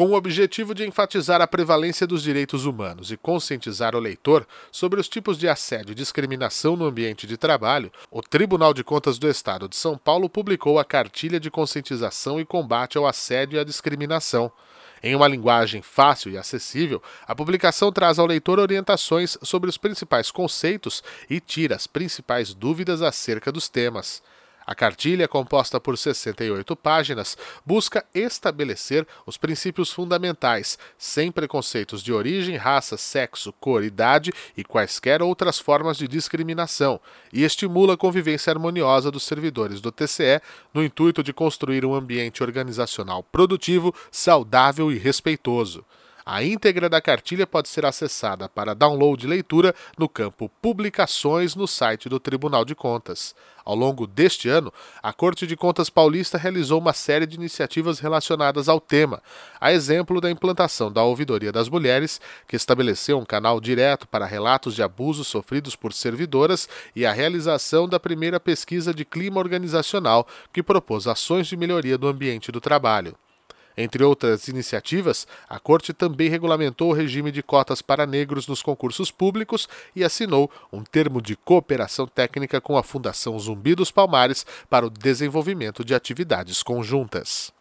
Com o objetivo de enfatizar a prevalência dos direitos humanos e conscientizar o leitor sobre os tipos de assédio e discriminação no ambiente de trabalho, o Tribunal de Contas do Estado de São Paulo publicou a Cartilha de Conscientização e Combate ao Assédio e à Discriminação. Em uma linguagem fácil e acessível, a publicação traz ao leitor orientações sobre os principais conceitos e tira as principais dúvidas acerca dos temas. A cartilha, composta por 68 páginas, busca estabelecer os princípios fundamentais, sem preconceitos de origem, raça, sexo, cor, idade e quaisquer outras formas de discriminação, e estimula a convivência harmoniosa dos servidores do TCE no intuito de construir um ambiente organizacional produtivo, saudável e respeitoso. A íntegra da cartilha pode ser acessada para download e leitura no campo Publicações no site do Tribunal de Contas. Ao longo deste ano, a Corte de Contas Paulista realizou uma série de iniciativas relacionadas ao tema, a exemplo da implantação da Ouvidoria das Mulheres, que estabeleceu um canal direto para relatos de abusos sofridos por servidoras, e a realização da primeira pesquisa de clima organizacional, que propôs ações de melhoria do ambiente do trabalho. Entre outras iniciativas, a Corte também regulamentou o regime de cotas para negros nos concursos públicos e assinou um termo de cooperação técnica com a Fundação Zumbi dos Palmares para o desenvolvimento de atividades conjuntas.